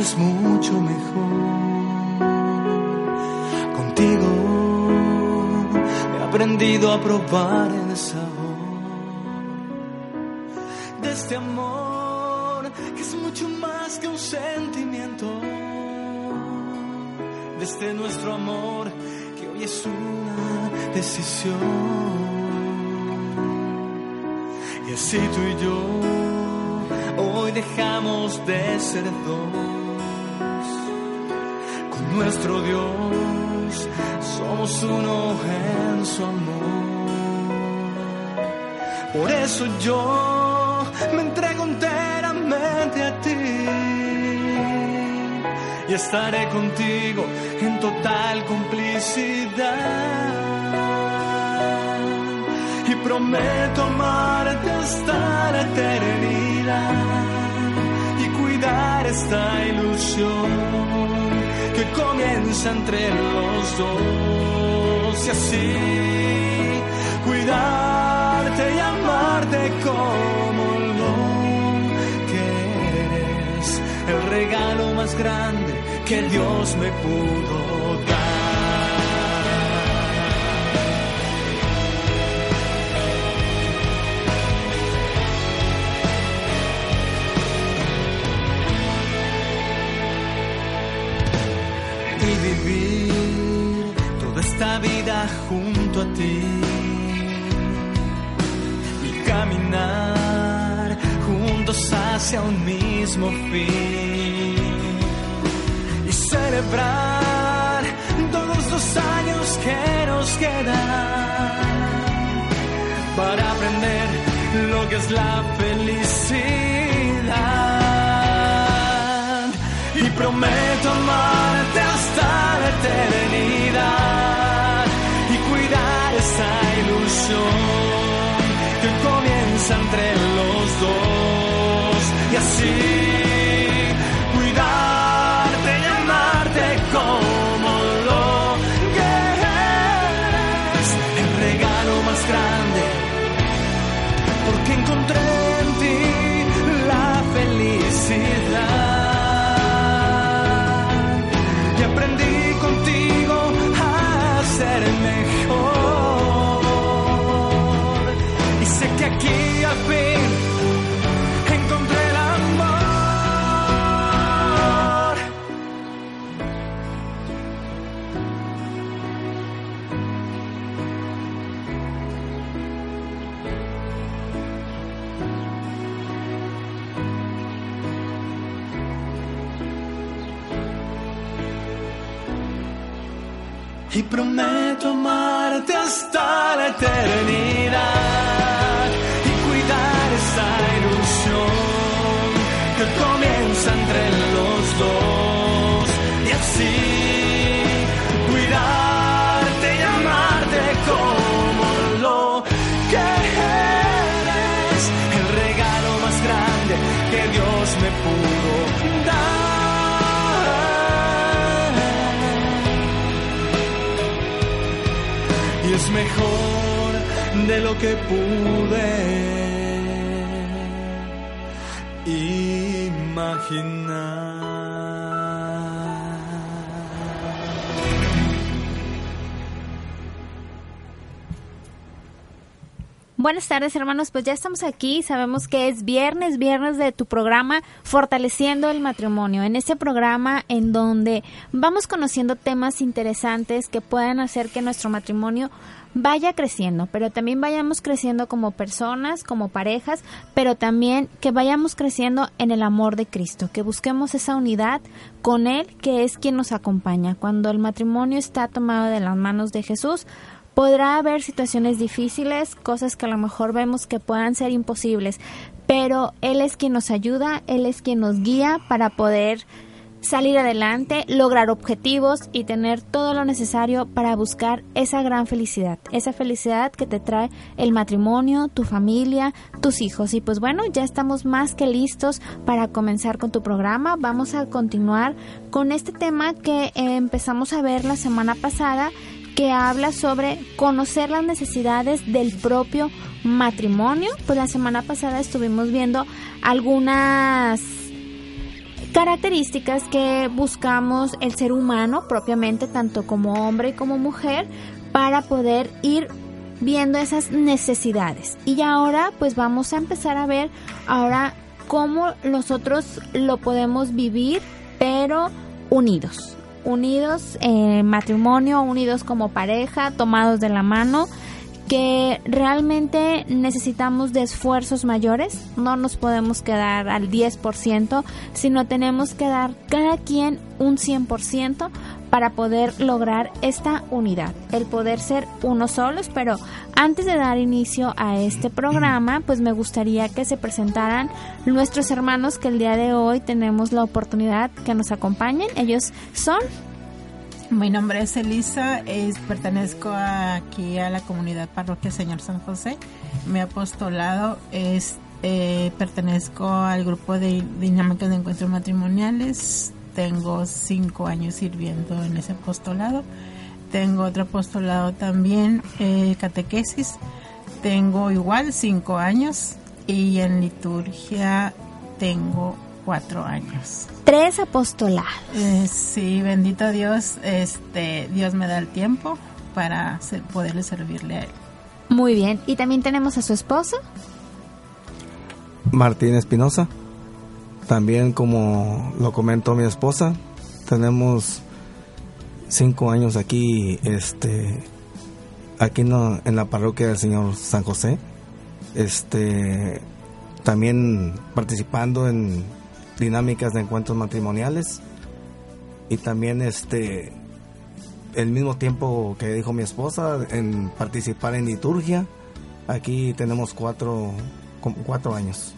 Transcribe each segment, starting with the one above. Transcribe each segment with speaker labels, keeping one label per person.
Speaker 1: es mucho mejor. Contigo he aprendido a probar el sabor de este amor que es mucho más que un sentimiento. De este nuestro amor que hoy es una decisión. Y así tú y yo hoy dejamos de ser dos. Nuestro Dios somos uno en su amor. Por eso yo me entrego enteramente a ti y estaré contigo en total complicidad. Y prometo amarte hasta la eternidad esta ilusión que comienza entre los dos y así cuidarte y amarte como lo que eres, el regalo más grande que Dios me pudo dar. Y caminar juntos hacia un mismo fin. Y celebrar todos los años que nos quedan para aprender lo que es la felicidad. Y prometo amarte hasta la eternidad esa ilusión que comienza entre los dos. Y así y prometo amarte hasta la eternidad y cuidar esa ilusión que comienza entre los dos mejor de lo que pude imaginar.
Speaker 2: Buenas tardes hermanos, pues ya estamos aquí, sabemos que es viernes, viernes de tu programa Fortaleciendo el Matrimonio, en este programa en donde vamos conociendo temas interesantes que pueden hacer que nuestro matrimonio vaya creciendo, pero también vayamos creciendo como personas, como parejas, pero también que vayamos creciendo en el amor de Cristo, que busquemos esa unidad con Él, que es quien nos acompaña. Cuando el matrimonio está tomado de las manos de Jesús, Podrá haber situaciones difíciles, cosas que a lo mejor vemos que puedan ser imposibles, pero Él es quien nos ayuda, Él es quien nos guía para poder salir adelante, lograr objetivos y tener todo lo necesario para buscar esa gran felicidad, esa felicidad que te trae el matrimonio, tu familia, tus hijos. Y pues bueno, ya estamos más que listos para comenzar con tu programa. Vamos a continuar con este tema que empezamos a ver la semana pasada que habla sobre conocer las necesidades del propio matrimonio. Pues la semana pasada estuvimos viendo algunas características que buscamos el ser humano propiamente, tanto como hombre como mujer, para poder ir viendo esas necesidades. Y ahora pues vamos a empezar a ver ahora cómo nosotros lo podemos vivir, pero unidos. Unidos en matrimonio, unidos como pareja, tomados de la mano que realmente necesitamos de esfuerzos mayores, no nos podemos quedar al 10%, sino tenemos que dar cada quien un 100% para poder lograr esta unidad, el poder ser uno solos, pero antes de dar inicio a este programa, pues me gustaría que se presentaran nuestros hermanos que el día de hoy tenemos la oportunidad que nos acompañen. Ellos son
Speaker 3: mi nombre es Elisa, pertenezco aquí a la comunidad parroquia Señor San José. Mi apostolado es, eh, pertenezco al grupo de dinámicas de encuentros matrimoniales. Tengo cinco años sirviendo en ese apostolado. Tengo otro apostolado también, eh, catequesis. Tengo igual cinco años y en liturgia tengo cuatro años.
Speaker 2: Tres apostolados.
Speaker 3: Eh, sí, bendito Dios, este, Dios me da el tiempo para poderle servirle a él.
Speaker 2: Muy bien, y también tenemos a su esposo.
Speaker 4: Martín Espinosa. También como lo comentó mi esposa, tenemos cinco años aquí, este, aquí no, en la parroquia del Señor San José. Este, también participando en dinámicas de encuentros matrimoniales y también este el mismo tiempo que dijo mi esposa en participar en liturgia aquí tenemos cuatro cuatro años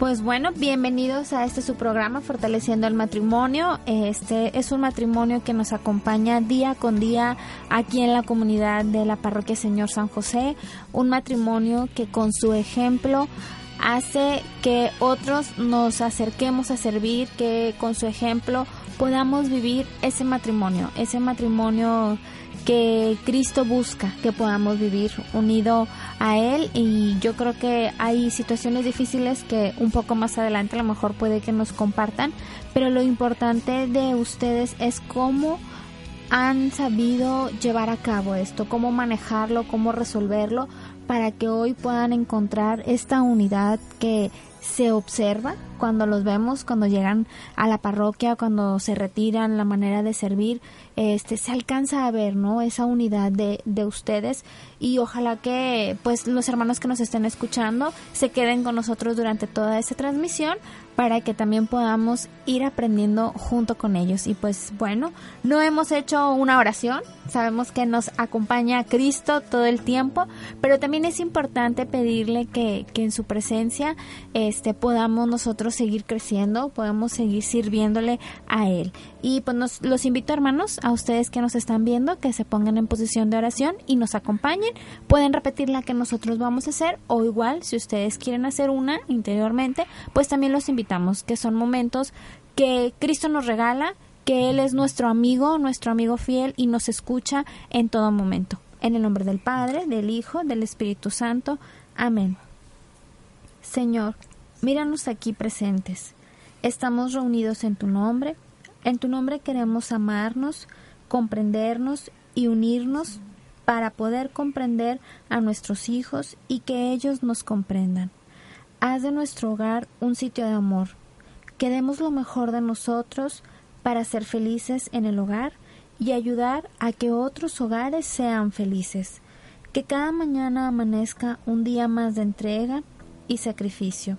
Speaker 2: pues bueno, bienvenidos a este su programa Fortaleciendo el Matrimonio. Este es un matrimonio que nos acompaña día con día aquí en la comunidad de la Parroquia Señor San José. Un matrimonio que con su ejemplo hace que otros nos acerquemos a servir, que con su ejemplo podamos vivir ese matrimonio, ese matrimonio que Cristo busca que podamos vivir unido a Él. Y yo creo que hay situaciones difíciles que un poco más adelante a lo mejor puede que nos compartan, pero lo importante de ustedes es cómo han sabido llevar a cabo esto, cómo manejarlo, cómo resolverlo, para que hoy puedan encontrar esta unidad que se observa cuando los vemos, cuando llegan a la parroquia, cuando se retiran, la manera de servir, este se alcanza a ver, ¿no? Esa unidad de, de ustedes y ojalá que pues los hermanos que nos estén escuchando se queden con nosotros durante toda esta transmisión para que también podamos ir aprendiendo junto con ellos. Y pues bueno, no hemos hecho una oración, sabemos que nos acompaña Cristo todo el tiempo, pero también es importante pedirle que, que en su presencia este, podamos nosotros seguir creciendo, podamos seguir sirviéndole a Él. Y pues nos, los invito hermanos, a ustedes que nos están viendo, que se pongan en posición de oración y nos acompañen. Pueden repetir la que nosotros vamos a hacer o igual, si ustedes quieren hacer una interiormente, pues también los invito que son momentos que Cristo nos regala, que Él es nuestro amigo, nuestro amigo fiel y nos escucha en todo momento. En el nombre del Padre, del Hijo, del Espíritu Santo. Amén. Señor, míranos aquí presentes. Estamos reunidos en tu nombre. En tu nombre queremos amarnos, comprendernos y unirnos para poder comprender a nuestros hijos y que ellos nos comprendan. Haz de nuestro hogar un sitio de amor. Que demos lo mejor de nosotros para ser felices en el hogar y ayudar a que otros hogares sean felices. Que cada mañana amanezca un día más de entrega y sacrificio.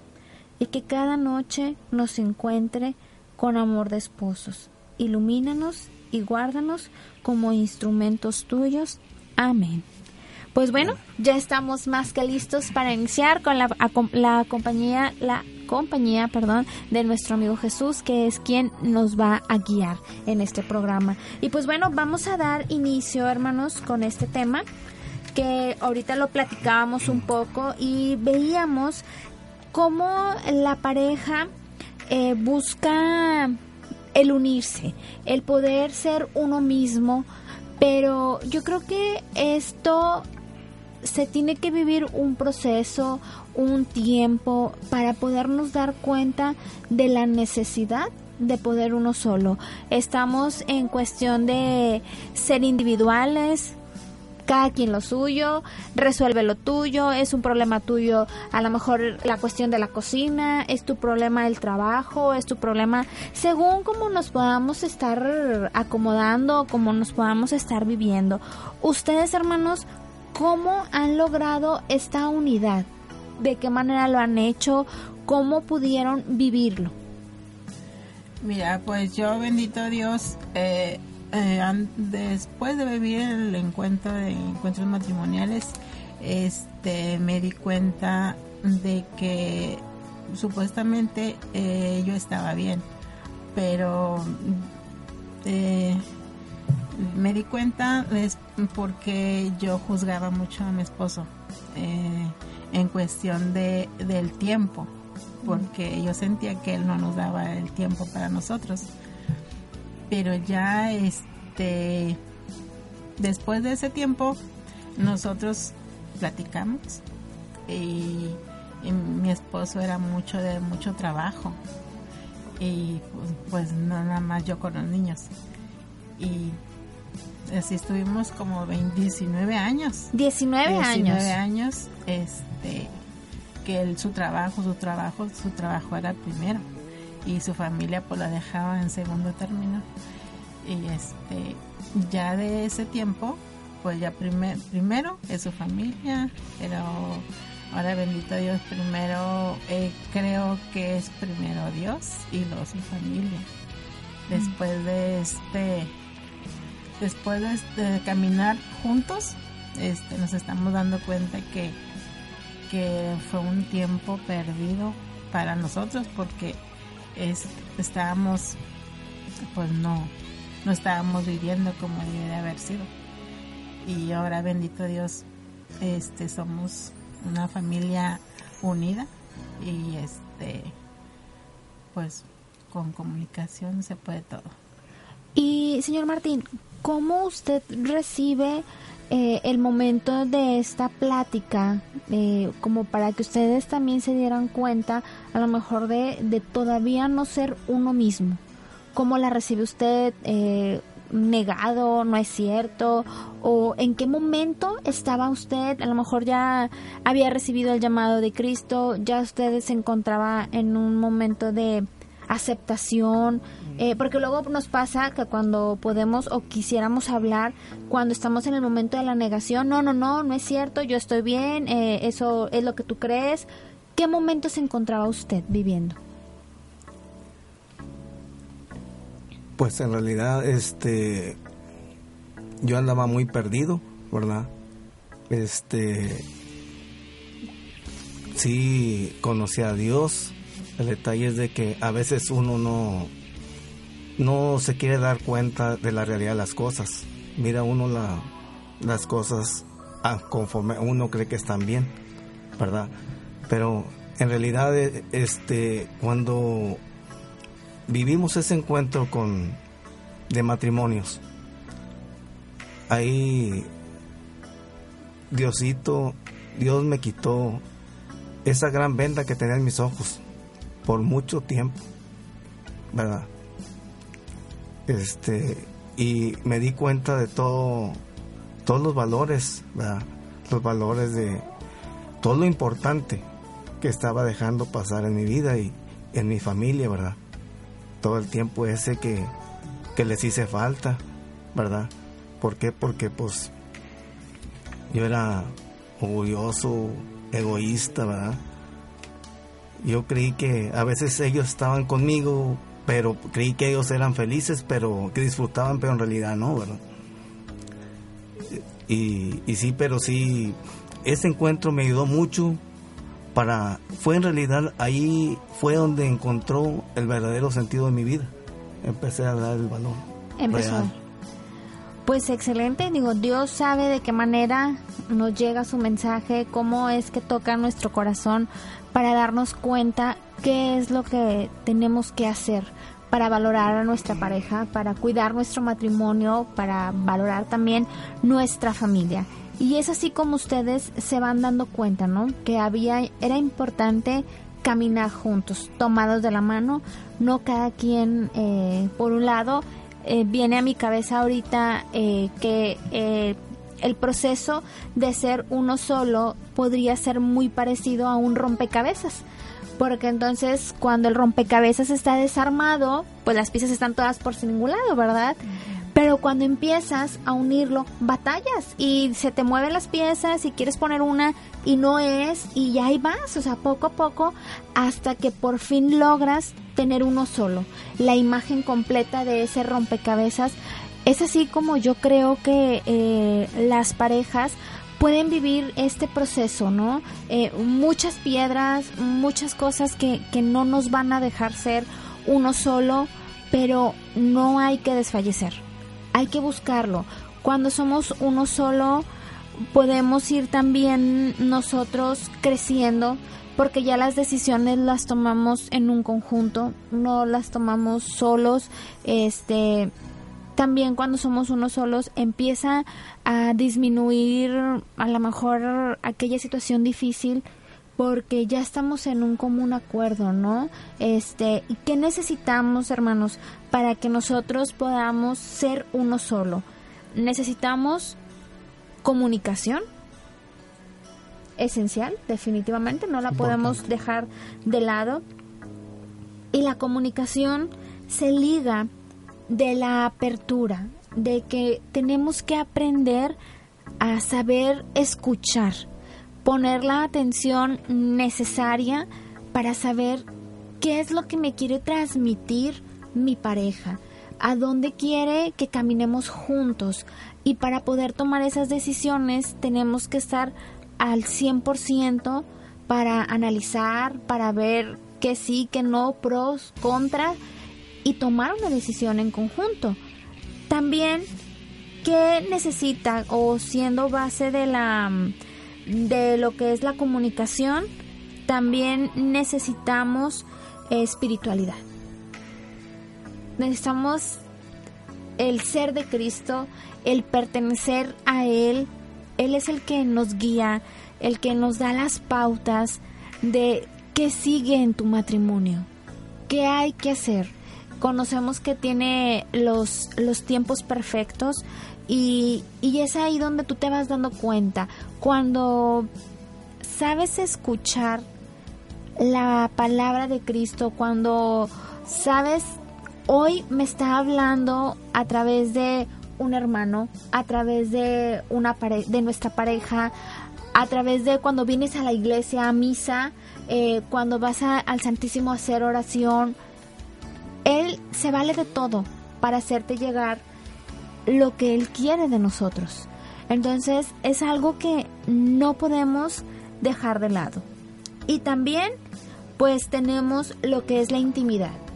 Speaker 2: Y que cada noche nos encuentre con amor de esposos. Ilumínanos y guárdanos como instrumentos tuyos. Amén. Pues bueno, ya estamos más que listos para iniciar con la, la compañía, la compañía, perdón, de nuestro amigo Jesús, que es quien nos va a guiar en este programa. Y pues bueno, vamos a dar inicio, hermanos, con este tema que ahorita lo platicábamos un poco y veíamos cómo la pareja eh, busca el unirse, el poder ser uno mismo Pero yo creo que esto se tiene que vivir un proceso, un tiempo para podernos dar cuenta de la necesidad de poder uno solo. Estamos en cuestión de ser individuales, cada quien lo suyo, resuelve lo tuyo, es un problema tuyo, a lo mejor la cuestión de la cocina, es tu problema el trabajo, es tu problema, según cómo nos podamos estar acomodando, cómo nos podamos estar viviendo. Ustedes, hermanos, ¿cómo han logrado esta unidad? ¿De qué manera lo han hecho? ¿Cómo pudieron vivirlo?
Speaker 3: Mira, pues yo, bendito Dios, eh, eh, después de vivir el encuentro de encuentros matrimoniales, este, me di cuenta de que supuestamente eh, yo estaba bien, pero me di cuenta es porque yo juzgaba mucho a mi esposo en cuestión de del tiempo porque yo sentía que él no nos daba el tiempo para nosotros. Pero ya este después de ese tiempo nosotros platicamos y, mi esposo era mucho de mucho trabajo. Y pues, pues nada más yo con los niños. Y así estuvimos como 19 años.
Speaker 2: 19 años.
Speaker 3: 19 años este que su trabajo, su trabajo, su trabajo era primero y su familia pues la dejaba en segundo término. Y este ya de ese tiempo pues ya primer, primero es su familia pero ahora bendito Dios primero eh, creo que es primero Dios y luego su familia. Después de este después de, de caminar juntos este nos estamos dando cuenta que que fue un tiempo perdido para nosotros porque estábamos, pues no, no estábamos viviendo como debe de haber sido. Y ahora, bendito Dios, este, somos una familia unida y este, pues con comunicación se puede todo.
Speaker 2: Y señor Martín, ¿cómo usted recibe eh, el momento de esta plática, eh, como para que ustedes también se dieran cuenta a lo mejor de, de todavía no ser uno mismo. ¿Cómo la recibe usted? Eh, negado, no es cierto, o en qué momento estaba usted, a lo mejor ya había recibido el llamado de Cristo, ya usted se encontraba en un momento de aceptación, eh, porque luego nos pasa que cuando podemos o quisiéramos hablar, cuando estamos en el momento de la negación, no, no, no, no es cierto, yo estoy bien, eh, eso es lo que tú crees. ¿Qué momento se encontraba usted viviendo?
Speaker 4: Pues en realidad, este, yo andaba muy perdido, ¿verdad? Este, sí conocí a Dios. El detalle es de que a veces uno no, no se quiere dar cuenta de la realidad de las cosas. Mira uno la, las cosas ah, conforme uno cree que están bien, ¿verdad? Pero en realidad eh, este cuando vivimos ese encuentro con de matrimonios ahí Diosito Dios me quitó esa gran venda que tenía en mis ojos por mucho tiempo verdad este y me di cuenta de todo todos los valores los valores de todo lo importante que estaba dejando pasar en mi vida y en mi familia verdad todo el tiempo ese que, que les hice falta verdad ¿por qué? porque pues yo era orgulloso egoísta verdad yo creí que a veces ellos estaban conmigo pero creí que ellos eran felices, pero que disfrutaban, pero en realidad no, ¿verdad? Y, y sí, pero sí, ese encuentro me ayudó mucho para, fue en realidad ahí fue donde encontró el verdadero sentido de mi vida. Empecé a dar el valor. Empezó.
Speaker 2: Pues excelente, digo, Dios sabe de qué manera nos llega su mensaje, cómo es que toca nuestro corazón para darnos cuenta qué es lo que tenemos que hacer para valorar a nuestra pareja, para cuidar nuestro matrimonio, para valorar también nuestra familia. Y es así como ustedes se van dando cuenta, ¿no? Que había, era importante caminar juntos, tomados de la mano, no cada quien eh, por un lado. Eh, viene a mi cabeza ahorita eh, que el proceso de ser uno solo podría ser muy parecido a un rompecabezas. Porque entonces cuando el rompecabezas está desarmado, pues las piezas están todas por sin ningún lado, ¿verdad? Pero cuando empiezas a unirlo, batallas y se te mueven las piezas y quieres poner una y no es y ya ahí vas, o sea, poco a poco hasta que por fin logras tener uno solo, la imagen completa de ese rompecabezas. Es así como yo creo que eh, las parejas pueden vivir este proceso, ¿no? Eh, muchas piedras, muchas cosas que, que no nos van a dejar ser uno solo, pero no hay que desfallecer hay que buscarlo. Cuando somos uno solo, podemos ir también nosotros creciendo porque ya las decisiones las tomamos en un conjunto, no las tomamos solos. Este también cuando somos uno solos empieza a disminuir a lo mejor aquella situación difícil porque ya estamos en un común acuerdo, ¿no? Este, ¿y qué necesitamos, hermanos, para que nosotros podamos ser uno solo? Necesitamos comunicación, esencial, definitivamente, no la podemos dejar de lado. Y la comunicación se liga de la apertura, de que tenemos que aprender a saber escuchar poner la atención necesaria para saber qué es lo que me quiere transmitir mi pareja, a dónde quiere que caminemos juntos y para poder tomar esas decisiones tenemos que estar al 100% para analizar, para ver qué sí, qué no, pros, contras y tomar una decisión en conjunto. También, ¿qué necesita o siendo base de la de lo que es la comunicación, también necesitamos espiritualidad. Necesitamos el ser de Cristo, el pertenecer a Él. Él es el que nos guía, el que nos da las pautas de qué sigue en tu matrimonio, qué hay que hacer. Conocemos que tiene los, los tiempos perfectos, y, es ahí donde tú te vas dando cuenta. Cuando sabes escuchar la palabra de Cristo, cuando sabes, hoy me está hablando a través de un hermano, a través de, una de nuestra pareja, a través de cuando vienes a la iglesia, a misa, eh, cuando vas al Santísimo a hacer oración. Él se vale de todo para hacerte llegar lo que Él quiere de nosotros. Entonces es algo que no podemos dejar de lado. Y también pues tenemos lo que es la intimidad.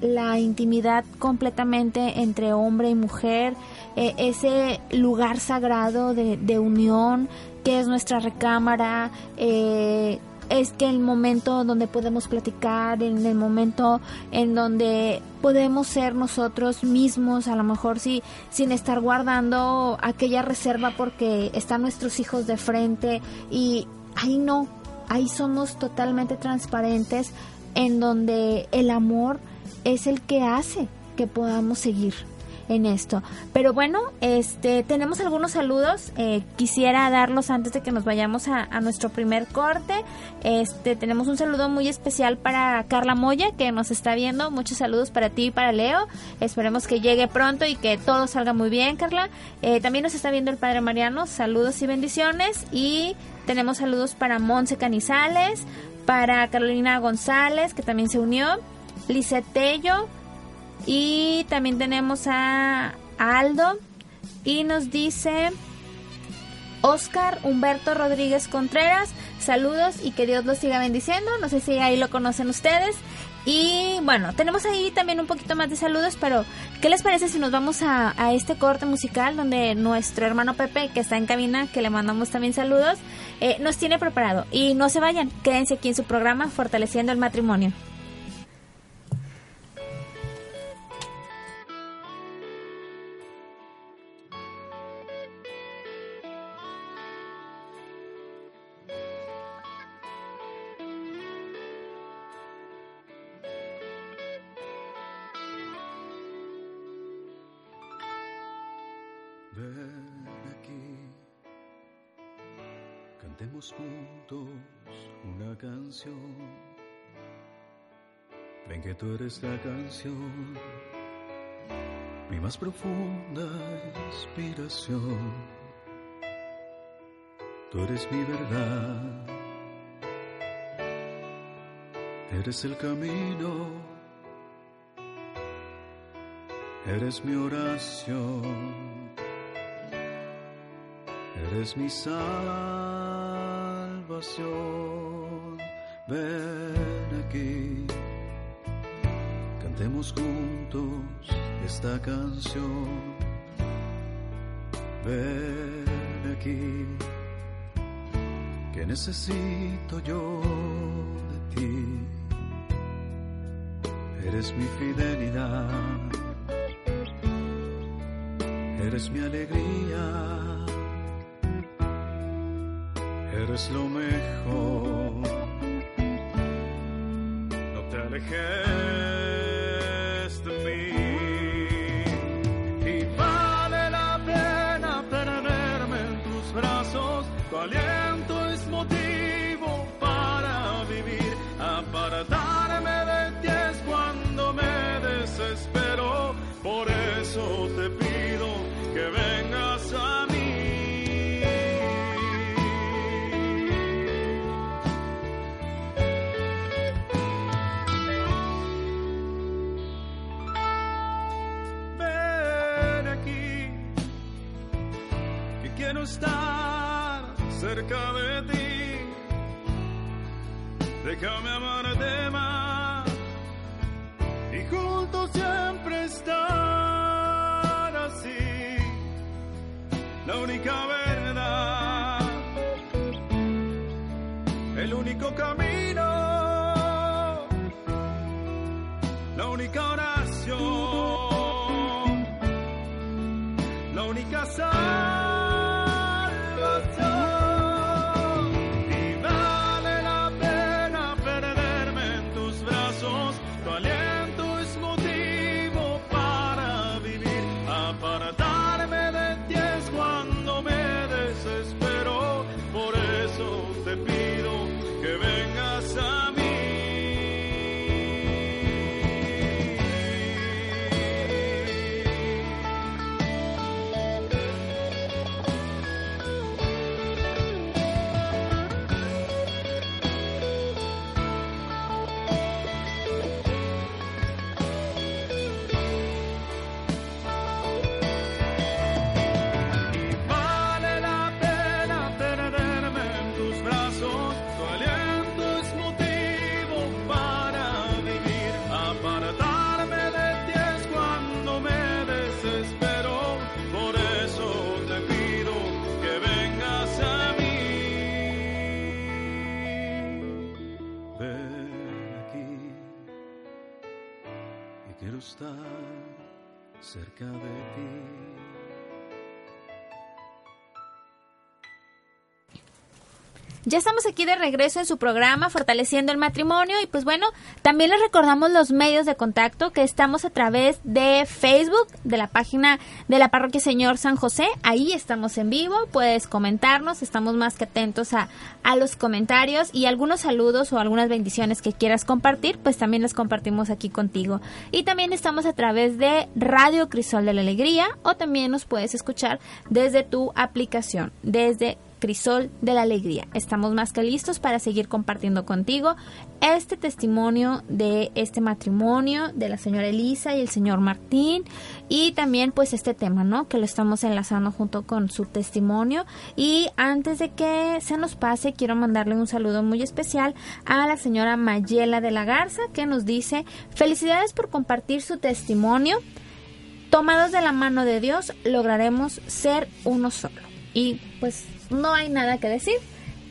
Speaker 2: La intimidad completamente entre hombre y mujer, eh, ese lugar sagrado de, de, unión que es nuestra recámara, eh, es que el momento donde podemos platicar, en el momento en donde podemos ser nosotros mismos, a lo mejor sí, sin estar guardando aquella reserva porque están nuestros hijos de frente y ahí no, ahí somos totalmente transparentes en donde el amor es el que hace que podamos seguir en esto. Pero bueno, este tenemos algunos saludos. Eh, quisiera darlos antes de que nos vayamos a, nuestro primer corte. Este tenemos un saludo muy especial para Carla Moya que nos está viendo. Muchos saludos para ti y para Leo. Esperemos que llegue pronto y que todo salga muy bien, Carla. Eh, también nos está viendo el Padre Mariano. Saludos y bendiciones. Y tenemos saludos para Monse Canizales, para Carolina González que también se unió. Licetello, y también tenemos a Aldo y nos dice Oscar Humberto Rodríguez Contreras, saludos y que Dios los siga bendiciendo. No sé si ahí lo conocen ustedes. Y bueno, tenemos ahí también un poquito más de saludos, pero ¿qué les parece si nos vamos a, este corte musical donde nuestro hermano Pepe, que está en cabina, que le mandamos también saludos, eh, nos tiene preparado? Y no se vayan, quédense aquí en su programa Fortaleciendo el Matrimonio.
Speaker 1: Ven aquí, cantemos juntos una canción. Ven que tú eres la canción, mi más profunda inspiración. Tú eres mi verdad, eres el camino, eres mi oración. Eres mi salvación. Ven aquí, cantemos juntos esta canción. Ven aquí, que necesito yo de ti. Eres mi fidelidad, eres mi alegría eres lo mejor. No te alejes estar cerca de ti. Déjame amarte más y juntos siempre estar así. La única verdad, el único camino, la única oración, la única salvación. Quiero estar cerca de ti.
Speaker 2: Ya estamos aquí de regreso en su programa Fortaleciendo el Matrimonio y pues bueno, también les recordamos los medios de contacto que estamos a través de Facebook, de la página de la Parroquia Señor San José, ahí estamos en vivo, puedes comentarnos, estamos más que atentos a, a los comentarios y algunos saludos o algunas bendiciones que quieras compartir, pues también las compartimos aquí contigo. Y también estamos a través de Radio Crisol de la Alegría o también nos puedes escuchar desde tu aplicación, desde Crisol de la Alegría. Estamos más que listos para seguir compartiendo contigo este testimonio de este matrimonio de la señora Elisa y el señor Martín y también pues este tema, ¿no? Que lo estamos enlazando junto con su testimonio y antes de que se nos pase quiero mandarle un saludo muy especial a la señora Mayela de la Garza que nos dice felicidades por compartir su testimonio. Tomados de la mano de Dios lograremos ser uno solo. Y pues no hay nada que decir.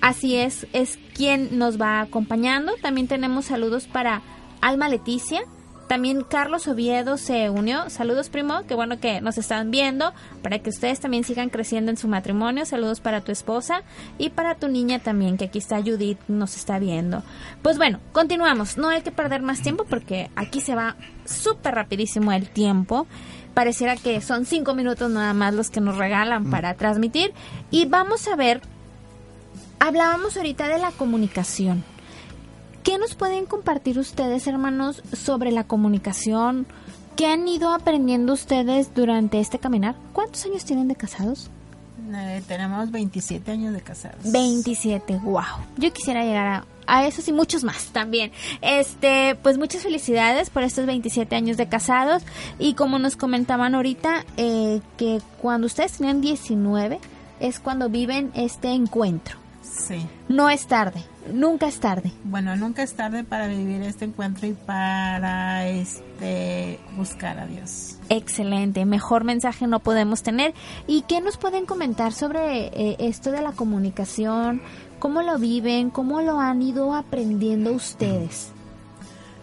Speaker 2: Así es, es quien nos va acompañando. También tenemos saludos para Alma Leticia. También Carlos Oviedo se unió. Saludos, primo. Qué bueno que nos están viendo. Para que ustedes también sigan creciendo en su matrimonio. Saludos para tu esposa y para tu niña también, que aquí está Judith, nos está viendo. Pues bueno, continuamos. No hay que perder más tiempo porque aquí se va súper rapidísimo el tiempo. Pareciera que son cinco minutos nada más los que nos regalan para transmitir. Y vamos a ver, hablábamos ahorita de la comunicación. ¿Qué nos pueden compartir ustedes, hermanos, sobre la comunicación? ¿Qué han ido aprendiendo ustedes durante este caminar? ¿Cuántos años tienen de casados?
Speaker 3: Eh, tenemos 27 años de casados.
Speaker 2: 27, wow. Yo quisiera llegar a, esos y muchos más también. Este, pues muchas felicidades por estos 27 años de casados. Y como nos comentaban ahorita, eh, que cuando ustedes tenían 19 es cuando viven este encuentro.
Speaker 3: Sí.
Speaker 2: No es tarde, nunca es tarde.
Speaker 3: Bueno, nunca es tarde para vivir este encuentro y para este buscar a Dios.
Speaker 2: Excelente, mejor mensaje no podemos tener. ¿Y qué nos pueden comentar sobre eh, esto de la comunicación? ¿Cómo lo viven? ¿Cómo lo han ido aprendiendo ustedes?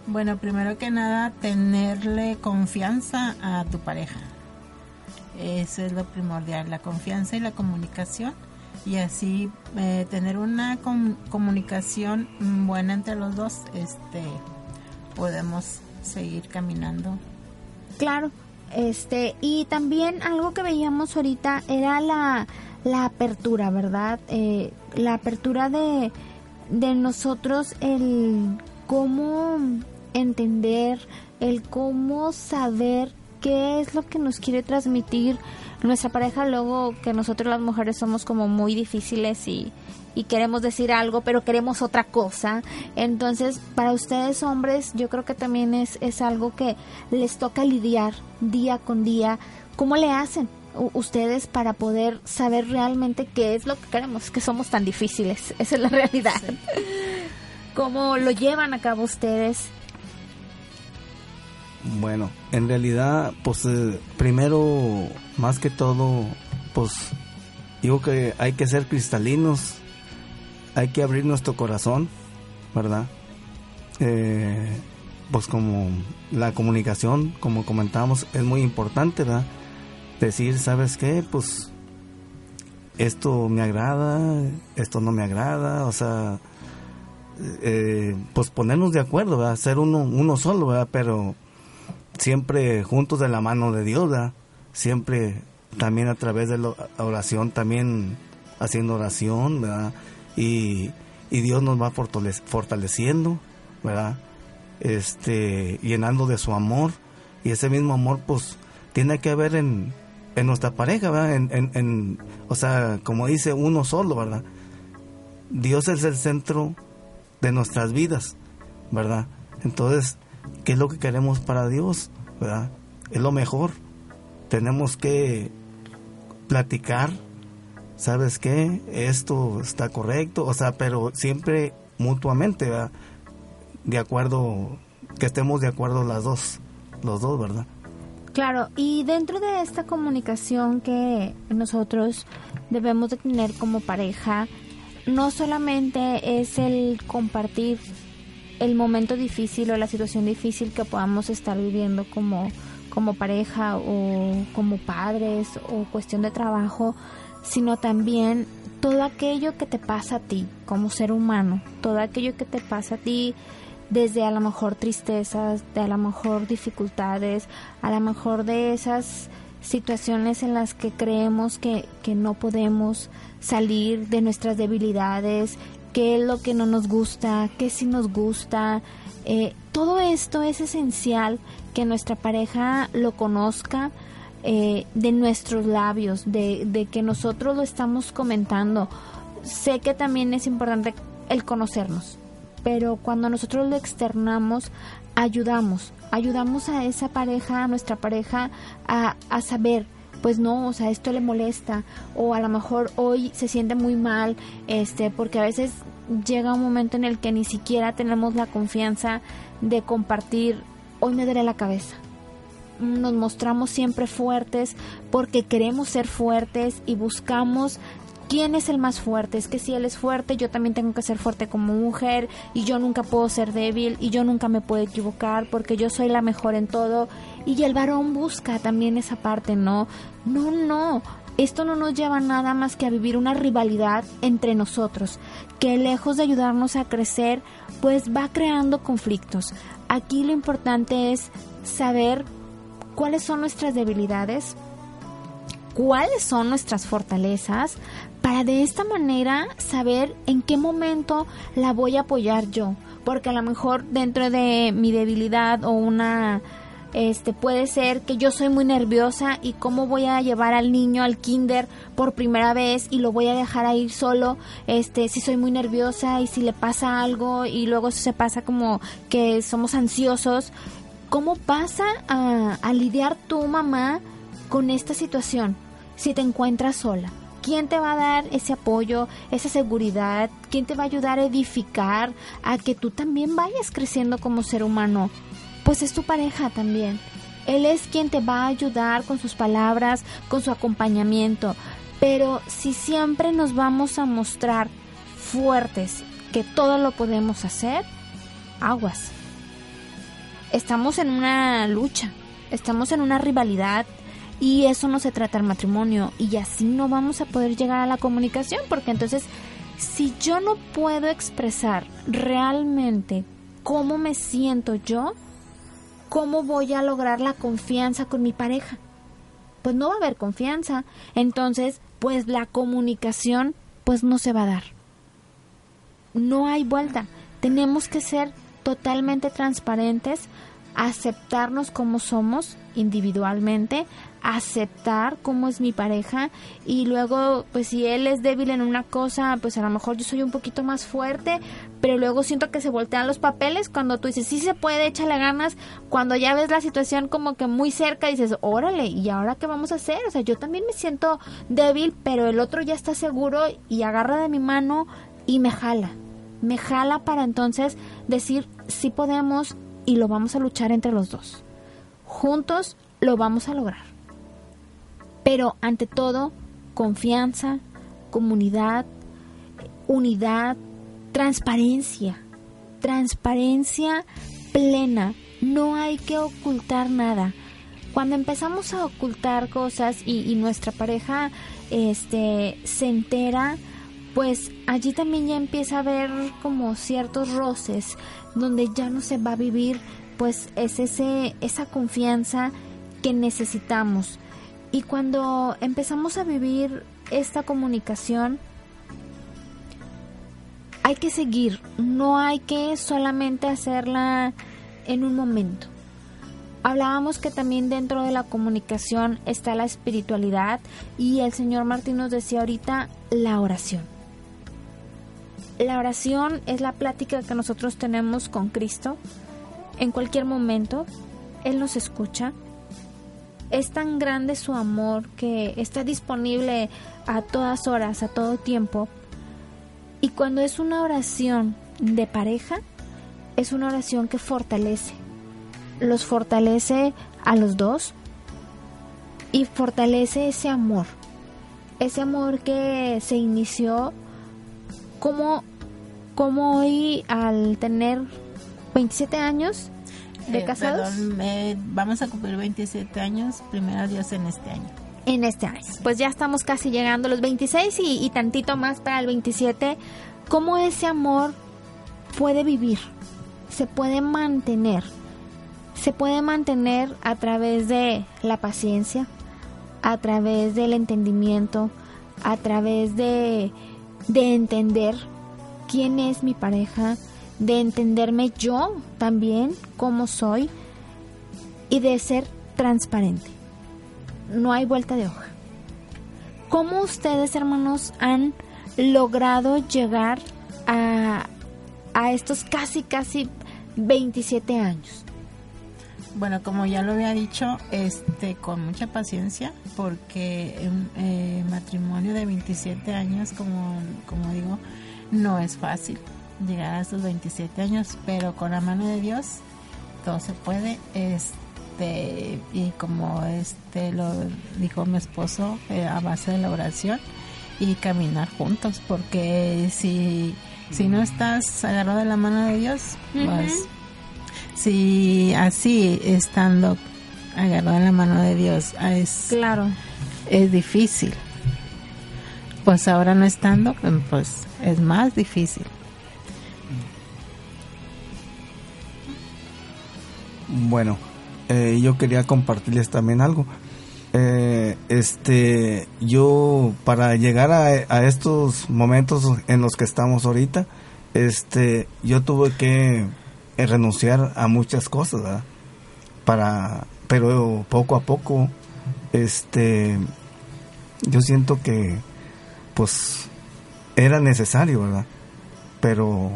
Speaker 3: Bueno, primero que nada, tenerle confianza a tu pareja. Eso es lo primordial, la confianza y la comunicación. Y así eh, tener una com- comunicación buena entre los dos, este, podemos seguir caminando.
Speaker 2: Claro, este, y también algo que veíamos ahorita era la, la apertura, ¿verdad? Eh, la apertura de, de nosotros, el cómo entender, el cómo saber qué es lo que nos quiere transmitir nuestra pareja, luego que nosotros las mujeres somos como muy difíciles y, y queremos decir algo, pero queremos otra cosa. Entonces, para ustedes hombres, yo creo que también es, es algo que les toca lidiar día con día. ¿Cómo le hacen ustedes para poder saber realmente qué es lo que queremos? Que somos tan difíciles, esa es la realidad. ¿Cómo lo llevan a cabo ustedes?
Speaker 4: Bueno, en realidad, pues eh, primero, más que todo, pues digo que hay que ser cristalinos, hay que abrir nuestro corazón, ¿verdad? Eh, pues como la comunicación, como comentamos, es muy importante, ¿verdad? Decir, ¿sabes qué? Pues esto me agrada, esto no me agrada, o sea, eh, pues ponernos de acuerdo, ¿verdad? Ser uno, uno solo, ¿verdad? Pero siempre juntos de la mano de Dios, ¿verdad? Siempre también a través de la oración, también haciendo oración, ¿verdad? Y, y Dios nos va fortalec- fortaleciendo, ¿verdad? Este, llenando de su amor. Y ese mismo amor, pues, tiene que haber en, en nuestra pareja, ¿verdad? En, en, en- o sea, como dice uno solo, ¿verdad? Dios es el centro de nuestras vidas, ¿verdad? Entonces, ¿qué es lo que queremos para Dios? Es lo mejor. Tenemos que platicar, ¿sabes qué? Esto está correcto, o sea, pero siempre mutuamente. De acuerdo, que estemos de acuerdo las dos, los dos, ¿verdad?
Speaker 2: Claro, y dentro de esta comunicación que nosotros debemos de tener como pareja, no solamente es el compartir el momento difícil o la situación difícil que podamos estar viviendo como, como pareja o como padres o cuestión de trabajo, sino también todo aquello que te pasa a ti como ser humano, todo aquello que te pasa a ti desde a lo mejor tristezas, de a lo mejor dificultades, a lo mejor de esas situaciones en las que creemos que, que no podemos salir de nuestras debilidades, qué es lo que no nos gusta, qué sí nos gusta. Eh, todo esto es esencial que nuestra pareja lo conozca eh, de nuestros labios, de, de que nosotros lo estamos comentando. Sé que también es importante el conocernos, pero cuando nosotros lo externamos, ayudamos, ayudamos a esa pareja, a nuestra pareja, a, a saber, pues no, o sea, esto le molesta, o a lo mejor hoy se siente muy mal, este, porque a veces llega un momento en el que ni siquiera tenemos la confianza de compartir, hoy me duele la cabeza. Nos mostramos siempre fuertes porque queremos ser fuertes y buscamos quién es el más fuerte. Es que si él es fuerte, yo también tengo que ser fuerte como mujer y yo nunca puedo ser débil y yo nunca me puedo equivocar porque yo soy la mejor en todo. Y el varón busca también esa parte, ¿no? No, no. Esto no nos lleva nada más que a vivir una rivalidad entre nosotros, que lejos de ayudarnos a crecer, pues va creando conflictos. Aquí lo importante es saber cuáles son nuestras debilidades, cuáles son nuestras fortalezas, para de esta manera saber en qué momento la voy a apoyar yo, porque a lo mejor dentro de mi debilidad o una este puede ser que yo soy muy nerviosa y cómo voy a llevar al niño al kinder por primera vez y lo voy a dejar a ir solo, este si soy muy nerviosa y si le pasa algo y luego se pasa como que somos ansiosos, ¿cómo pasa a, a lidiar tu mamá con esta situación si te encuentras sola? ¿Quién te va a dar ese apoyo, esa seguridad? ¿Quién te va a ayudar a edificar, a que tú también vayas creciendo como ser humano? Pues es tu pareja también. Él es quien te va a ayudar con sus palabras, con su acompañamiento. Pero si siempre nos vamos a mostrar fuertes, que todo lo podemos hacer, aguas. Estamos en una lucha, estamos en una rivalidad, y eso no se trata el matrimonio. Y así no vamos a poder llegar a la comunicación. Porque entonces, si yo no puedo expresar realmente cómo me siento yo, ¿cómo voy a lograr la confianza con mi pareja? Pues no va a haber confianza. Entonces, pues la comunicación, pues no se va a dar. No hay vuelta. Tenemos que ser totalmente transparentes, aceptarnos como somos individualmente, aceptar cómo es mi pareja y luego pues si él es débil en una cosa pues a lo mejor yo soy un poquito más fuerte pero luego siento que se voltean los papeles cuando tú dices sí se puede échale ganas cuando ya ves la situación como que muy cerca dices órale y ahora qué vamos a hacer o sea yo también me siento débil pero el otro ya está seguro y agarra de mi mano y me jala. Me jala para entonces decir sí podemos y lo vamos a luchar entre los dos. Juntos lo vamos a lograr pero ante todo, confianza, comunidad, unidad, transparencia. Transparencia plena. No hay que ocultar nada. Cuando empezamos a ocultar cosas y, nuestra pareja este, se entera, pues allí también ya empieza a haber como ciertos roces donde ya no se va a vivir pues es ese esa confianza que necesitamos y cuando empezamos a vivir esta comunicación, hay que seguir, no hay que solamente hacerla en un momento. Hablábamos que también dentro de la comunicación está la espiritualidad y el señor Martín nos decía ahorita la oración. La oración es la plática que nosotros tenemos con Cristo en cualquier momento. Él nos escucha, es tan grande su amor que está disponible a todas horas, a todo tiempo. Y cuando es una oración de pareja, es una oración que fortalece. Los fortalece a los dos y fortalece ese amor. Ese amor que se inició como, como hoy al tener 27 años ¿De
Speaker 3: eh,
Speaker 2: casados?
Speaker 3: vamos a cumplir 27 años, primero Dios en este año.
Speaker 2: En este año. Pues ya estamos casi llegando a los 26 y, y tantito más para el 27. ¿Cómo ese amor puede vivir? Se puede mantener. Se puede mantener a través de la paciencia, a través del entendimiento, a través de, de entender quién es mi pareja, de entenderme yo también como soy y de ser transparente. No hay vuelta de hoja. ¿Cómo ustedes, hermanos, han logrado llegar a, a estos casi, casi 27 años?
Speaker 3: Bueno, como ya lo había dicho, este, con mucha paciencia, porque un eh, matrimonio de 27 años, como, como digo, no es fácil llegar a esos 27 años, pero con la mano de Dios todo se puede. Este, y como este lo dijo mi esposo, eh, a base de la oración y caminar juntos, porque si, si no estás agarrado de la mano de Dios, pues si así estando agarrado en la mano de Dios es
Speaker 2: claro.
Speaker 3: es difícil. Pues ahora no estando pues es más difícil
Speaker 4: Bueno, eh, yo quería compartirles también algo. Eh, este, yo para llegar a, a, estos momentos en los que estamos ahorita, este, yo tuve que renunciar a muchas cosas, ¿verdad? Para, pero poco a poco, este, yo siento que, pues, era necesario, ¿verdad? Pero,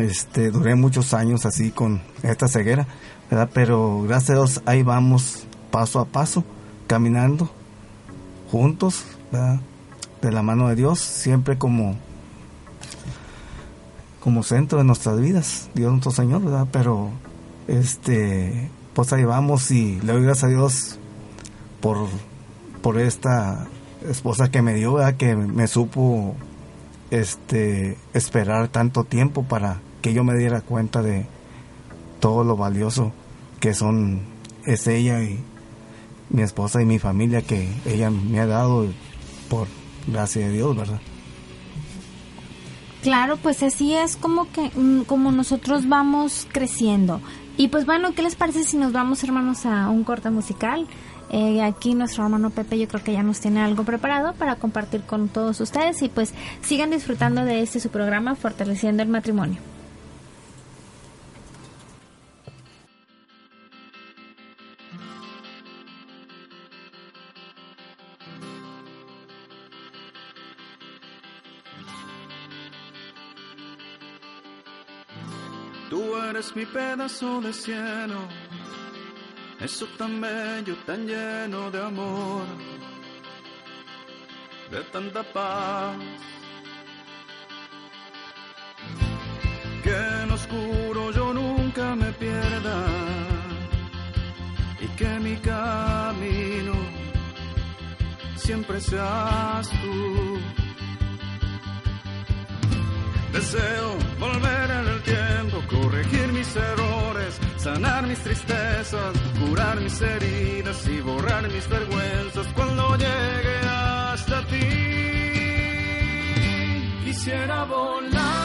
Speaker 4: este, duré muchos años así con esta ceguera, ¿verdad? Pero gracias a Dios ahí vamos paso a paso, caminando juntos. De la mano de Dios, siempre como como centro de nuestras vidas, Dios nuestro Señor, ¿verdad? Pero este pues ahí vamos y le doy gracias a Dios por por esta esposa que me dio, ¿verdad? que me supo este esperar tanto tiempo para que yo me diera cuenta de todo lo valioso que son es ella y mi esposa y mi familia que ella me ha dado por gracia de Dios, ¿verdad?
Speaker 2: Claro, pues así es como que mm, como nosotros vamos creciendo. Y pues bueno, ¿qué les parece si nos vamos hermanos a un corte musical? Eh, aquí nuestro hermano Pepe yo creo que ya nos tiene algo preparado para compartir con todos ustedes y pues sigan disfrutando de este su programa Fortaleciendo el Matrimonio.
Speaker 1: Eres mi pedazo de cielo, eso tan bello, tan lleno de amor, de tanta paz. Que en oscuro yo nunca me pierda y que mi camino siempre seas tú. Deseo volver en el tiempo, corregir errores, sanar mis tristezas, curar mis heridas y borrar mis vergüenzas cuando llegue hasta ti. Quisiera volar.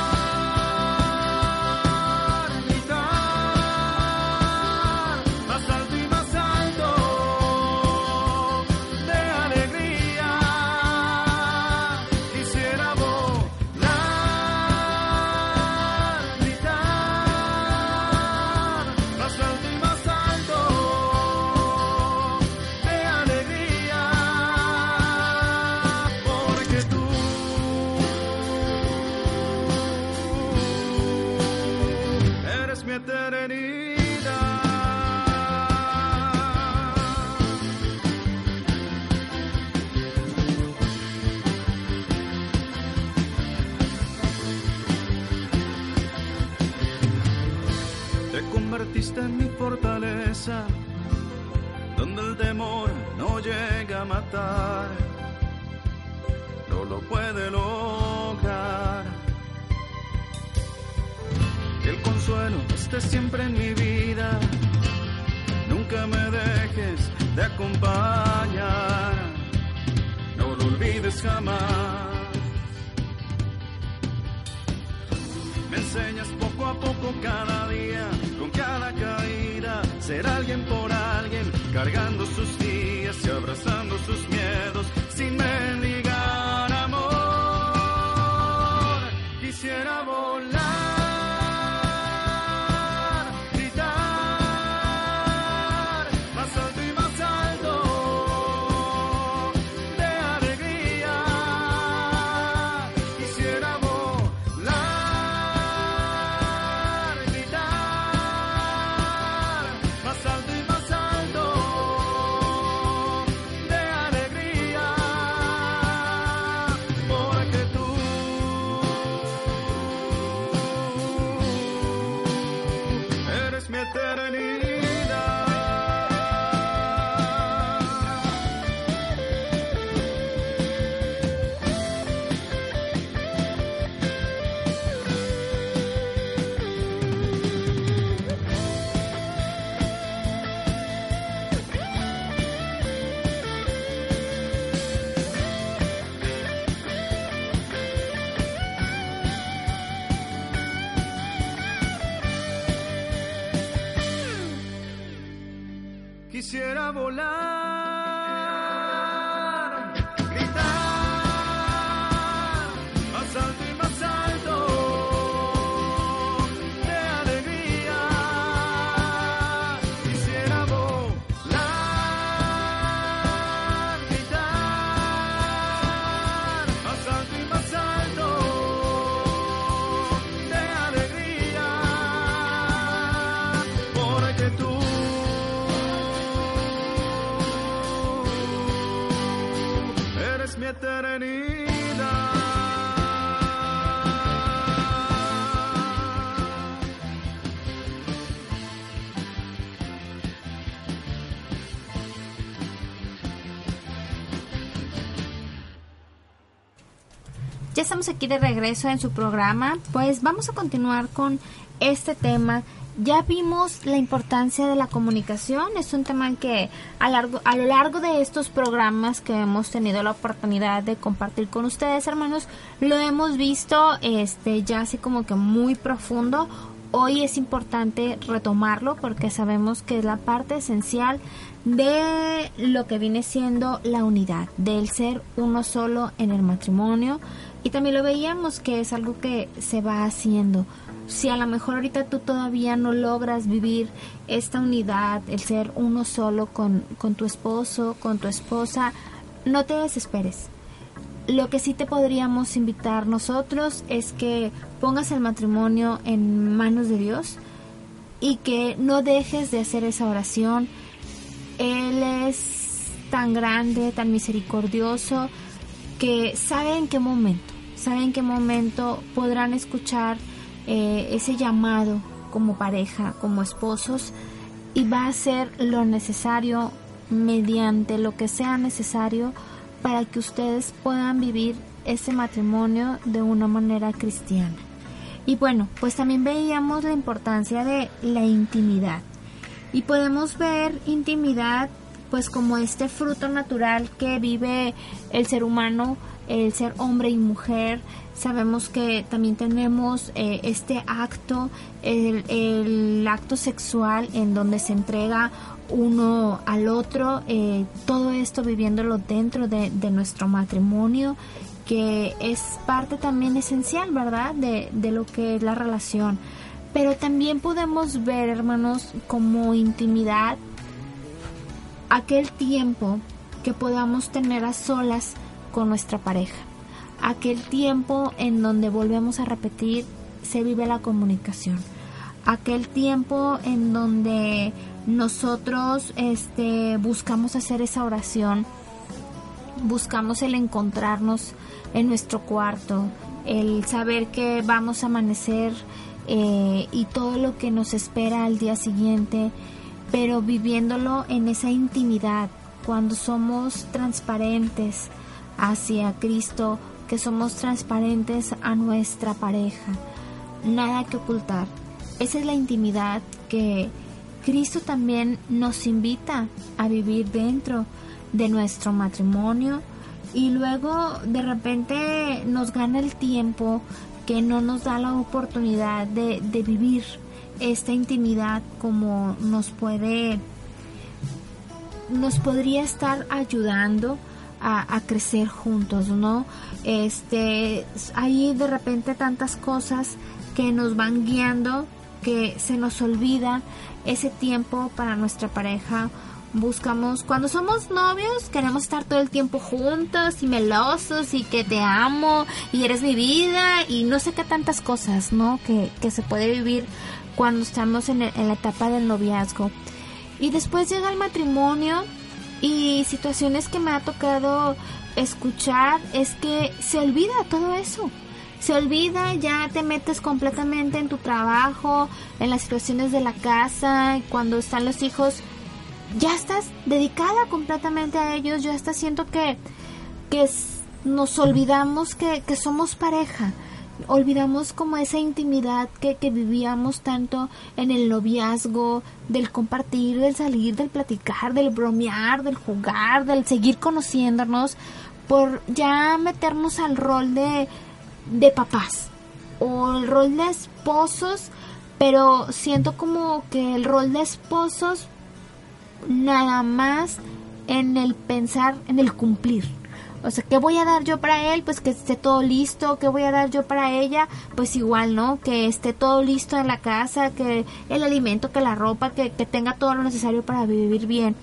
Speaker 1: El temor no llega a matar, no lo puede lograr. El consuelo esté siempre en mi vida, nunca me dejes de acompañar, no lo olvides jamás. Poco a poco cada día, con cada caída, ser alguien por alguien, cargando sus días y abrazando sus miedos, sin mendigar
Speaker 2: Ya estamos aquí de regreso en su programa, pues vamos a continuar con este tema. Ya vimos la importancia de la comunicación, es un tema que a, largo, a lo largo de estos programas que hemos tenido la oportunidad de compartir con ustedes, hermanos, lo hemos visto este ya así como que muy profundo. Hoy es importante retomarlo porque sabemos que es la parte esencial de lo que viene siendo la unidad, del ser uno solo en el matrimonio. Y también lo veíamos que es algo que se va haciendo. Si a lo mejor ahorita tú todavía no logras vivir esta unidad, el ser uno solo con, con tu esposo, con tu esposa, no te desesperes. Lo que sí te podríamos invitar nosotros es que pongas el matrimonio en manos de Dios y que no dejes de hacer esa oración. Él es tan grande, tan misericordioso, que sabe en qué momento, sabe en qué momento podrán escuchar eh, ese llamado como pareja, como esposos, y va a hacer lo necesario mediante lo que sea necesario para que ustedes puedan vivir ese matrimonio de una manera cristiana. Y bueno, pues también veíamos la importancia de la intimidad. Y podemos ver intimidad pues como este fruto natural que vive el ser humano, el ser hombre y mujer. Sabemos que también tenemos eh, este acto, el, el acto sexual en donde se entrega uno al otro, eh, todo esto viviéndolo dentro de, de, nuestro matrimonio, que es parte también esencial, ¿verdad?, de, de, lo que es la relación. Pero también podemos ver, hermanos, como intimidad aquel tiempo que podamos tener a solas con nuestra pareja, aquel tiempo en donde volvemos a repetir, se vive la comunicación, aquel tiempo en donde nosotros este buscamos hacer esa oración buscamos el encontrarnos en nuestro cuarto el saber que vamos a amanecer eh, y todo lo que nos espera al día siguiente pero viviéndolo en esa intimidad cuando somos transparentes hacia Cristo que somos transparentes a nuestra pareja. Nada que ocultar. Esa es la intimidad que Cristo también nos invita a vivir dentro de nuestro matrimonio. Y luego de repente nos gana el tiempo que no nos da la oportunidad de, de vivir esta intimidad como nos puede nos podría estar ayudando a, crecer juntos, ¿no? Este, hay de repente tantas cosas que nos van guiando que se nos olvida ese tiempo para nuestra pareja. Buscamos, cuando somos novios, queremos estar todo el tiempo juntos y melosos y que te amo y eres mi vida y no sé qué tantas cosas, ¿no? Que, que se puede vivir cuando estamos en, en la etapa del noviazgo. Y después llega el matrimonio y situaciones que me ha tocado escuchar es que se olvida todo eso. Se olvida, ya te metes completamente en tu trabajo, en las situaciones de la casa, cuando están los hijos, ya estás dedicada completamente a ellos, ya estás siento que, que nos olvidamos que, que somos pareja, olvidamos como esa intimidad que, que vivíamos tanto en el noviazgo, del compartir, del salir, del platicar, del bromear, del jugar, del seguir conociéndonos, por ya meternos al rol de de papás o el rol de esposos, pero siento como que el rol de esposos nada más en el pensar, en el cumplir. O sea, ¿qué voy a dar yo para él? Pues que esté todo listo. ¿Qué voy a dar yo para ella? Pues igual, ¿no? Que esté todo listo en la casa, que el alimento, que la ropa, que, que tenga todo lo necesario para vivir bien.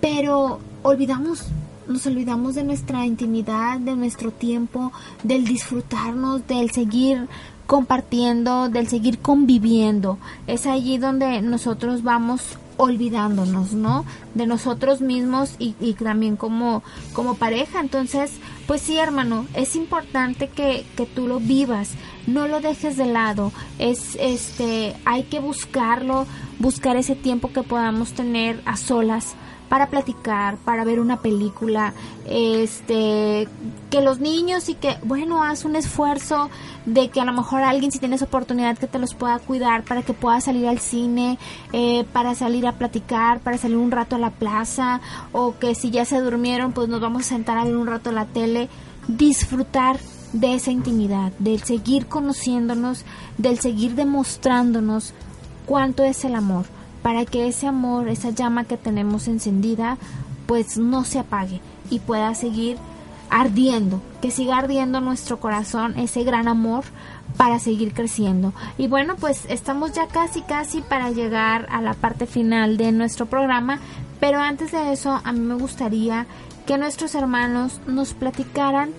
Speaker 2: Pero olvidamos, nos olvidamos de nuestra intimidad, de nuestro tiempo, del disfrutarnos, del seguir compartiendo, del seguir conviviendo. Es allí donde nosotros vamos olvidándonos, ¿no? De nosotros mismos y, y, también como, como pareja. Entonces, pues sí, hermano, es importante que, que tú lo vivas, no lo dejes de lado. Es, este, hay que buscarlo, buscar ese tiempo que podamos tener a solas para platicar, para ver una película, este, que los niños y que, bueno, haz un esfuerzo de que a lo mejor alguien si tienes oportunidad que te los pueda cuidar para que puedas salir al cine, eh, para salir a platicar, para salir un rato a la plaza, o que si ya se durmieron, pues nos vamos a sentar a ver un rato la tele, disfrutar de esa intimidad, del seguir conociéndonos, del seguir demostrándonos cuánto es el amor para que ese amor, esa llama que tenemos encendida, pues no se apague y pueda seguir ardiendo, que siga ardiendo nuestro corazón ese gran amor para seguir creciendo. Y bueno, pues estamos ya casi casi para llegar a la parte final de nuestro programa, pero antes de eso a mí me gustaría que nuestros hermanos nos platicaran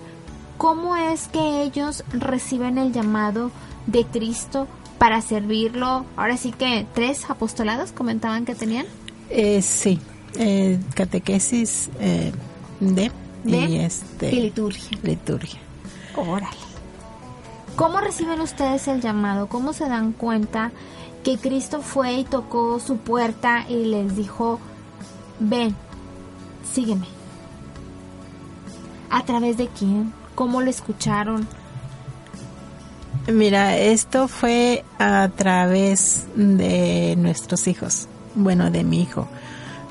Speaker 2: cómo es que ellos reciben el llamado de Cristo para servirlo. Ahora sí que tres apostolados comentaban que tenían.
Speaker 3: Eh, sí, eh, catequesis eh, de,
Speaker 2: ¿De?
Speaker 3: y este
Speaker 2: Y liturgia.
Speaker 3: liturgia.
Speaker 2: Órale. ¿Cómo reciben ustedes el llamado? ¿Cómo se dan cuenta que Cristo fue y tocó su puerta y les dijo, ven, sígueme? ¿A través de quién? ¿Cómo lo escucharon?
Speaker 3: Mira, esto fue a través de nuestros hijos, bueno, de mi hijo,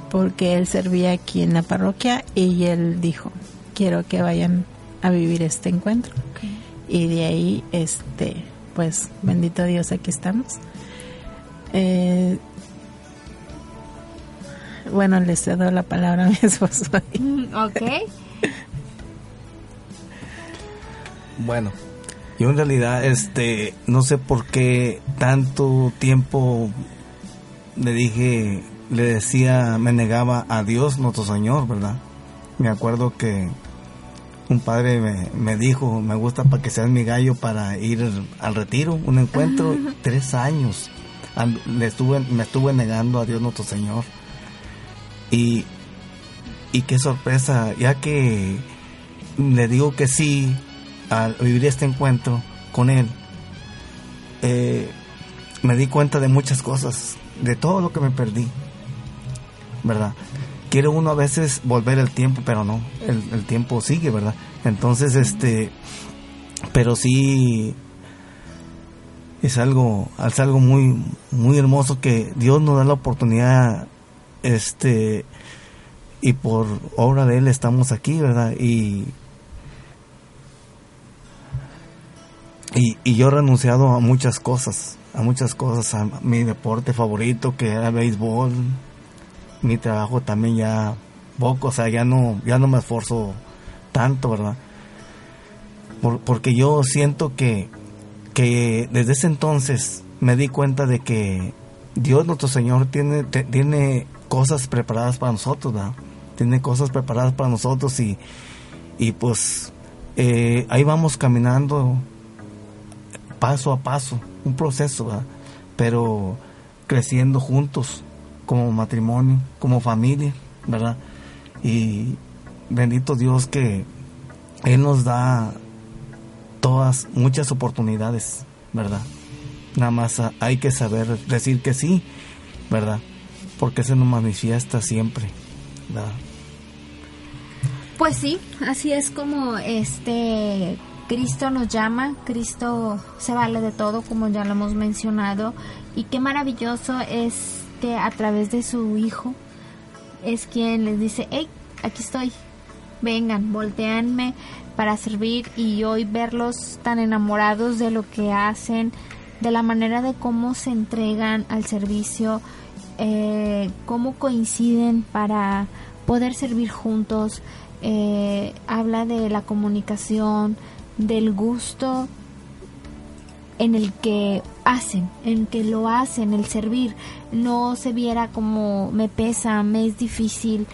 Speaker 3: porque él servía aquí en la parroquia y él dijo, quiero que vayan a vivir este encuentro. Y de ahí, este, pues, bendito Dios, aquí estamos. Eh, bueno, les cedo la palabra a mi esposo.
Speaker 2: Mm, Ok.
Speaker 4: Bueno, yo en realidad, este, no sé por qué tanto tiempo le dije, le decía, me negaba a Dios nuestro Señor, ¿verdad? Me acuerdo que un padre me, me dijo, me gusta para que seas mi gallo para ir al retiro, un encuentro, tres años. Le estuve, me estuve negando a Dios nuestro Señor. Y, y qué sorpresa, ya que le digo que sí al vivir este encuentro con él, eh, me di cuenta de muchas cosas, de todo lo que me perdí, ¿verdad? Quiere uno a veces volver el tiempo, pero no, el, el tiempo sigue, ¿verdad? Entonces, este, pero sí es algo, es algo muy, muy hermoso que Dios nos da la oportunidad, este, y por obra de Él estamos aquí, ¿verdad? Y Y, y yo he renunciado a muchas cosas, a muchas cosas, a mi deporte favorito que era béisbol, mi trabajo también ya poco, o sea, ya no, ya no me esfuerzo tanto, ¿verdad? Por- porque yo siento que, que desde ese entonces me di cuenta de que Dios nuestro Señor tiene, tiene cosas preparadas para nosotros, ¿verdad? Tiene cosas preparadas para nosotros y, y pues eh, ahí vamos caminando paso a paso, un proceso, ¿verdad? pero creciendo juntos como matrimonio, como familia, ¿verdad? Y bendito Dios que Él nos da todas, muchas oportunidades, ¿verdad? Nada más hay que saber decir que sí, ¿verdad? Porque se nos manifiesta siempre, ¿verdad?
Speaker 2: Pues sí, así es como este Cristo nos llama, Cristo se vale de todo, como ya lo hemos mencionado, y qué maravilloso es que a través de su Hijo es quien les dice, hey, aquí estoy, vengan, volteanme para servir y hoy verlos tan enamorados de lo que hacen, de la manera de cómo se entregan al servicio, eh, cómo coinciden para poder servir juntos. Eh, habla de la comunicación, del gusto en el que hacen, en que lo hacen, el servir, no se viera como me pesa, me es difícil.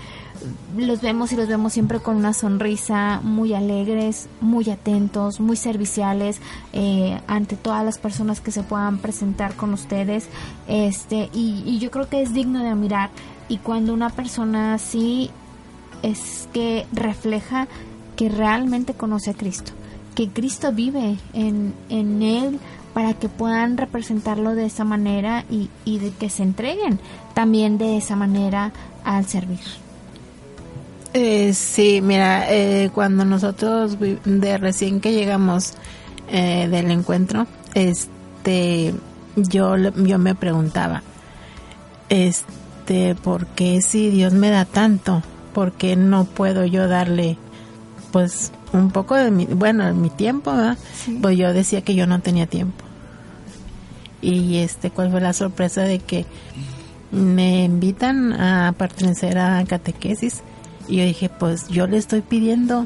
Speaker 2: Los vemos y los vemos siempre con una sonrisa, muy alegres, muy atentos, muy serviciales eh, ante todas las personas que se puedan presentar con ustedes. Este y, y yo creo que es digno de admirar y cuando una persona así es que refleja que realmente conoce a Cristo que Cristo vive en, en él para que puedan representarlo de esa manera y, y de que se entreguen también de esa manera al servir.
Speaker 3: Eh, sí, mira, eh, cuando nosotros de recién que llegamos eh, del encuentro, este, yo yo me preguntaba, este, ¿por qué si Dios me da tanto, por qué no puedo yo darle, pues, un poco de mi, bueno, mi tiempo, Pues yo decía que yo no tenía tiempo. Y este, ¿cuál fue la sorpresa de que me invitan a pertenecer a catequesis? Y yo dije, pues yo le estoy pidiendo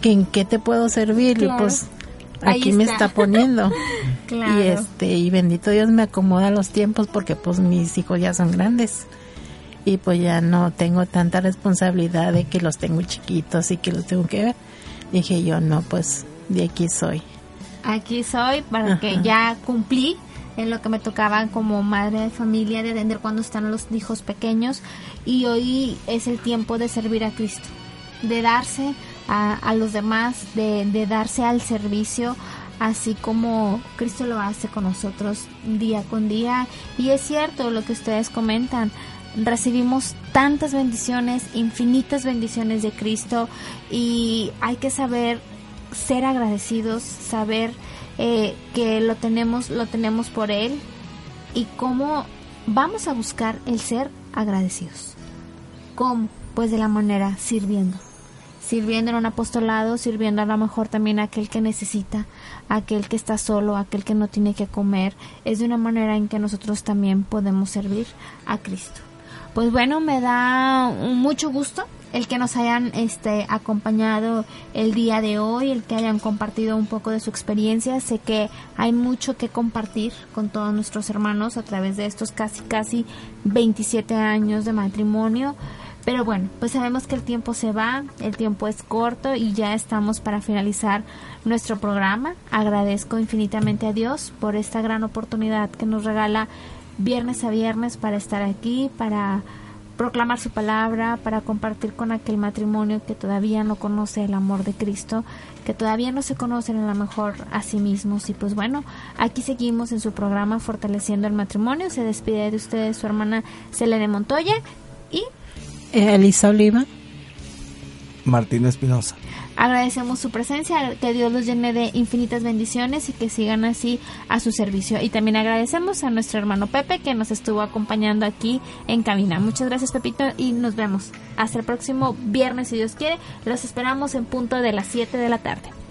Speaker 3: que en qué te puedo servir. Y pues aquí me está. poniendo. Y este, y bendito Dios me acomoda los tiempos porque pues mis hijos ya son grandes. Y pues ya no tengo tanta responsabilidad de que los tengo chiquitos y que los tengo que ver dije yo, no, pues de aquí soy.
Speaker 2: Aquí soy para que ya cumplí en lo que me tocaba como madre de familia, de atender cuando están los hijos pequeños y hoy es el tiempo de servir a Cristo, de darse a, a los demás, de, de darse al servicio, así como Cristo lo hace con nosotros día con día. Y es cierto lo que ustedes comentan, recibimos tantas bendiciones, infinitas bendiciones de Cristo y hay que saber ser agradecidos, saber eh, que lo tenemos, lo tenemos por Él y cómo vamos a buscar el ser agradecidos. ¿Cómo? Pues de la manera sirviendo. Sirviendo en un apostolado, sirviendo a lo mejor también a aquel que necesita, aquel que está solo, aquel que no tiene que comer. Es de una manera en que nosotros también podemos servir a Cristo pues bueno, me da mucho gusto el que nos hayan este acompañado el día de hoy, el que hayan compartido un poco de su experiencia. Sé que hay mucho que compartir con todos nuestros hermanos a través de estos casi casi 27 años de matrimonio. Pero bueno, pues sabemos que el tiempo se va, el tiempo es corto y ya estamos para finalizar nuestro programa. Agradezco infinitamente a Dios por esta gran oportunidad que nos regala viernes a viernes para estar aquí, para proclamar su palabra, para compartir con aquel matrimonio que todavía no conoce el amor de Cristo, que todavía no se conocen a lo mejor a sí mismos. Y pues bueno, aquí seguimos en su programa Fortaleciendo el Matrimonio. Se despide de ustedes su hermana Selene Montoya y
Speaker 3: Elisa Oliva.
Speaker 4: Martín Espinosa.
Speaker 2: Agradecemos su presencia, que Dios los llene de infinitas bendiciones y que sigan así a su servicio. Y también agradecemos a nuestro hermano Pepe que nos estuvo acompañando aquí en cabina. Muchas gracias Pepito y nos vemos hasta el próximo viernes si Dios quiere. Los esperamos en punto de las 7 de la tarde.